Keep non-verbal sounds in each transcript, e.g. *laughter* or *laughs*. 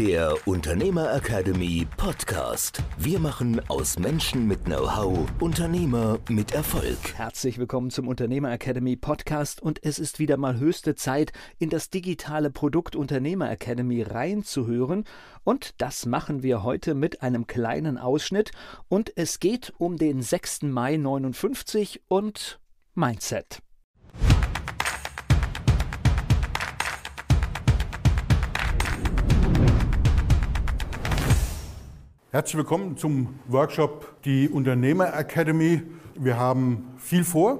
der Unternehmer Academy Podcast. Wir machen aus Menschen mit Know-how Unternehmer mit Erfolg. Herzlich willkommen zum Unternehmer Academy Podcast und es ist wieder mal höchste Zeit, in das digitale Produkt Unternehmer Academy reinzuhören. Und das machen wir heute mit einem kleinen Ausschnitt. Und es geht um den 6. Mai 59 und Mindset. Herzlich willkommen zum Workshop Die Unternehmer Academy. Wir haben viel vor.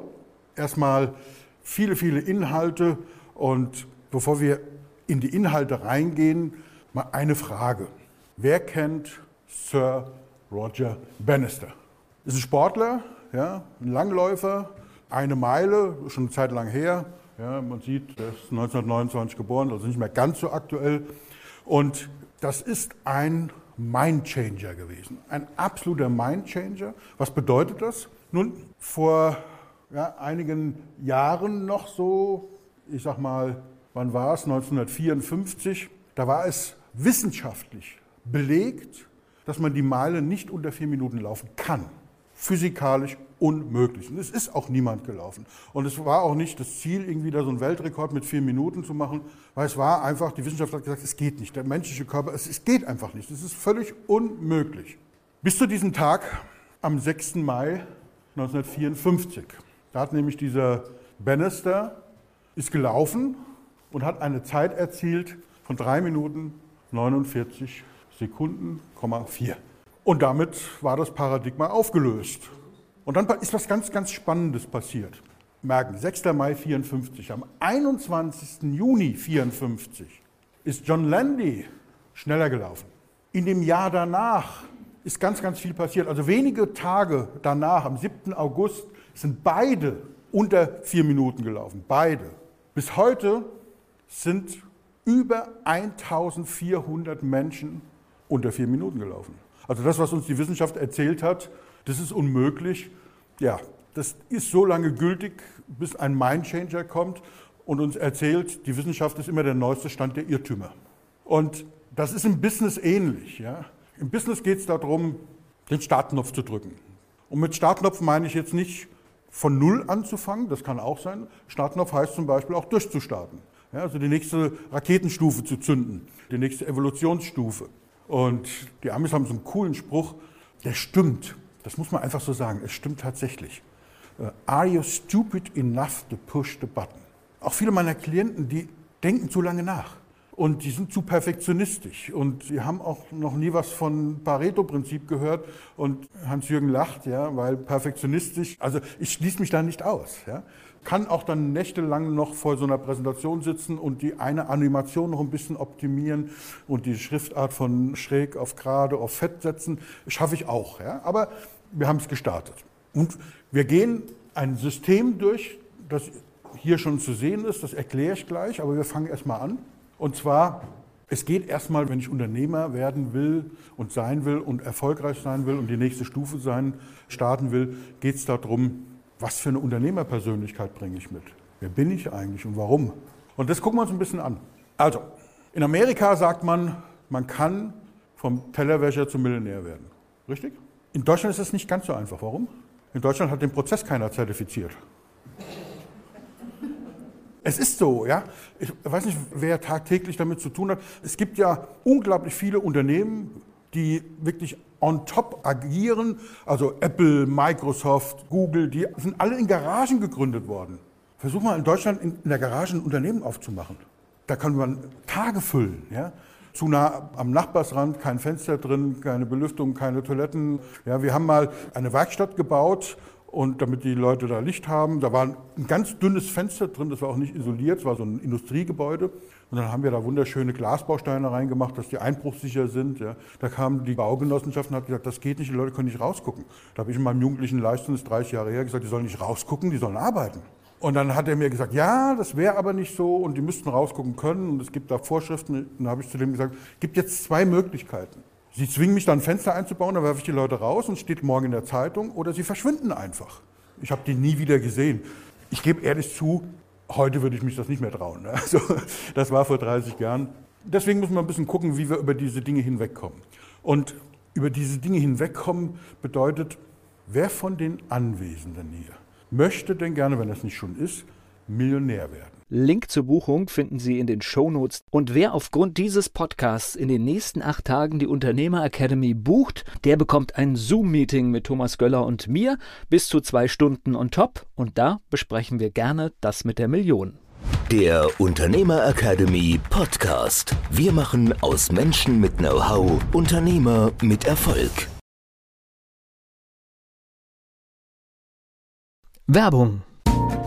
Erstmal viele, viele Inhalte. Und bevor wir in die Inhalte reingehen, mal eine Frage. Wer kennt Sir Roger Bannister? Ist ein Sportler, ja, ein Langläufer, eine Meile, schon eine Zeit lang her. Ja, man sieht, er ist 1929 geboren, also nicht mehr ganz so aktuell. Und das ist ein Mindchanger gewesen. Ein absoluter Mindchanger. Was bedeutet das? Nun, vor ja, einigen Jahren noch so, ich sag mal, wann war es? 1954. Da war es wissenschaftlich belegt, dass man die Meile nicht unter vier Minuten laufen kann physikalisch unmöglich. Und es ist auch niemand gelaufen. Und es war auch nicht das Ziel, irgendwie da so einen Weltrekord mit vier Minuten zu machen, weil es war einfach, die Wissenschaft hat gesagt, es geht nicht. Der menschliche Körper, es, es geht einfach nicht. Es ist völlig unmöglich. Bis zu diesem Tag am 6. Mai 1954. Da hat nämlich dieser Bannister, ist gelaufen und hat eine Zeit erzielt von drei Minuten 49 Sekunden, 4. Und damit war das Paradigma aufgelöst. Und dann ist was ganz, ganz Spannendes passiert. Merken, 6. Mai 54, am 21. Juni 54 ist John Landy schneller gelaufen. In dem Jahr danach ist ganz, ganz viel passiert. Also wenige Tage danach, am 7. August, sind beide unter vier Minuten gelaufen. Beide. Bis heute sind über 1400 Menschen unter vier Minuten gelaufen. Also das, was uns die Wissenschaft erzählt hat, das ist unmöglich. Ja, das ist so lange gültig, bis ein Mindchanger kommt und uns erzählt, die Wissenschaft ist immer der neueste Stand der Irrtümer. Und das ist im Business ähnlich. Ja? Im Business geht es darum, den Startknopf zu drücken. Und mit Startknopf meine ich jetzt nicht von Null anzufangen, das kann auch sein. Startknopf heißt zum Beispiel auch durchzustarten. Ja, also die nächste Raketenstufe zu zünden, die nächste Evolutionsstufe. Und die Amis haben so einen coolen Spruch, der stimmt. Das muss man einfach so sagen. Es stimmt tatsächlich. Äh, Are you stupid enough to push the button? Auch viele meiner Klienten, die denken zu lange nach. Und die sind zu perfektionistisch. Und sie haben auch noch nie was von Pareto-Prinzip gehört. Und Hans-Jürgen lacht, ja, weil perfektionistisch, also ich schließe mich da nicht aus. Ja kann auch dann nächtelang noch vor so einer Präsentation sitzen und die eine Animation noch ein bisschen optimieren und die Schriftart von schräg auf gerade auf fett setzen. Schaffe ich auch. Ja? Aber wir haben es gestartet. Und wir gehen ein System durch, das hier schon zu sehen ist, das erkläre ich gleich, aber wir fangen erstmal an. Und zwar, es geht erstmal, wenn ich Unternehmer werden will und sein will und erfolgreich sein will und die nächste Stufe sein, starten will, geht es darum, was für eine Unternehmerpersönlichkeit bringe ich mit? Wer bin ich eigentlich und warum? Und das gucken wir uns ein bisschen an. Also, in Amerika sagt man, man kann vom Tellerwäscher zum Millionär werden. Richtig? In Deutschland ist das nicht ganz so einfach. Warum? In Deutschland hat den Prozess keiner zertifiziert. Es ist so, ja. Ich weiß nicht, wer tagtäglich damit zu tun hat. Es gibt ja unglaublich viele Unternehmen, die wirklich on top agieren. Also Apple, Microsoft, Google, die sind alle in Garagen gegründet worden. Versuch mal in Deutschland in, der Garage ein Unternehmen aufzumachen. Da kann man Tage füllen. Ja? Zu nah am Nachbarsrand, kein Fenster drin, keine Belüftung, keine Toiletten. Ja, wir haben mal eine Werkstatt gebaut und damit die Leute da Licht haben. Da war ein ganz dünnes Fenster drin, das war auch nicht isoliert, es war so ein Industriegebäude. Und dann haben wir da wunderschöne Glasbausteine reingemacht, dass die einbruchsicher sind. Ja. Da kam die Baugenossenschaft und hat gesagt, das geht nicht, die Leute können nicht rausgucken. Da habe ich in meinem jugendlichen Leistung, das ist 30 Jahre her, gesagt, die sollen nicht rausgucken, die sollen arbeiten. Und dann hat er mir gesagt, ja, das wäre aber nicht so und die müssten rausgucken können und es gibt da Vorschriften. Und dann habe ich zu dem gesagt, es gibt jetzt zwei Möglichkeiten. Sie zwingen mich dann ein Fenster einzubauen, dann werfe ich die Leute raus und steht morgen in der Zeitung oder sie verschwinden einfach. Ich habe die nie wieder gesehen. Ich gebe ehrlich zu, heute würde ich mich das nicht mehr trauen. Ne? *laughs* Also, das war vor 30 Jahren. Deswegen müssen wir ein bisschen gucken, wie wir über diese Dinge hinwegkommen. Und über diese Dinge hinwegkommen bedeutet, wer von den Anwesenden hier möchte denn gerne, wenn das nicht schon ist, Millionär werden? Link zur Buchung finden Sie in den Shownotes. Und wer aufgrund dieses Podcasts in den nächsten acht Tagen die Unternehmer Academy bucht, der bekommt ein Zoom-Meeting mit Thomas Göller und mir bis zu zwei Stunden on top. Und da besprechen wir gerne das mit der Million. Der Unternehmer Academy Podcast. Wir machen aus Menschen mit Know-how Unternehmer mit Erfolg. Werbung